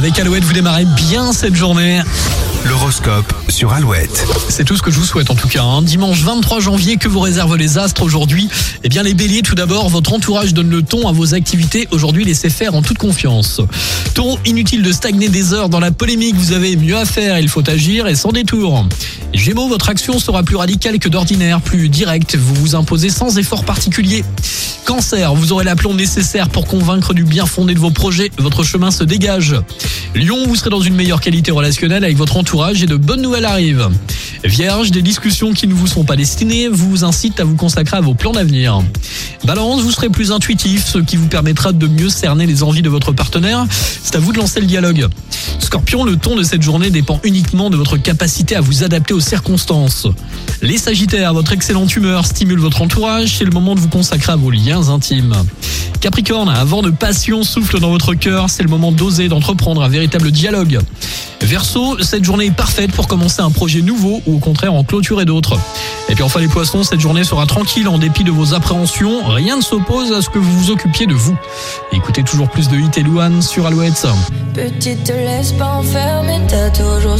Avec Alouette, vous démarrez bien cette journée. L'horoscope sur Alouette. C'est tout ce que je vous souhaite en tout cas. hein. Dimanche 23 janvier, que vous réservent les astres aujourd'hui? Eh bien les béliers, tout d'abord, votre entourage donne le ton à vos activités. Aujourd'hui, laissez faire en toute confiance. Taureau, inutile de stagner des heures dans la polémique. Vous avez mieux à faire, il faut agir et sans détour. Gémeaux, votre action sera plus radicale que d'ordinaire, plus directe. Vous vous imposez sans effort particulier. Vous aurez l'aplomb nécessaire pour convaincre du bien fondé de vos projets. Votre chemin se dégage. Lion, vous serez dans une meilleure qualité relationnelle avec votre entourage et de bonnes nouvelles arrivent. Vierge, des discussions qui ne vous sont pas destinées vous incitent à vous consacrer à vos plans d'avenir. Balance, vous serez plus intuitif, ce qui vous permettra de mieux cerner les envies de votre partenaire. C'est à vous de lancer le dialogue. Scorpion, le ton de cette journée dépend uniquement de votre capacité à vous adapter aux circonstances. Les Sagittaires, votre excellente humeur stimule votre entourage, c'est le moment de vous consacrer à vos liens intimes. Capricorne, un vent de passion souffle dans votre cœur, c'est le moment d'oser, d'entreprendre un véritable dialogue. Verseau, cette journée est parfaite pour commencer un projet nouveau ou au contraire en clôturer d'autres. Et puis enfin les poissons, cette journée sera tranquille en dépit de vos appréhensions, rien ne s'oppose à ce que vous vous occupiez de vous. Écoutez toujours plus de Hit et Louane sur Alouette. Petite, t'as toujours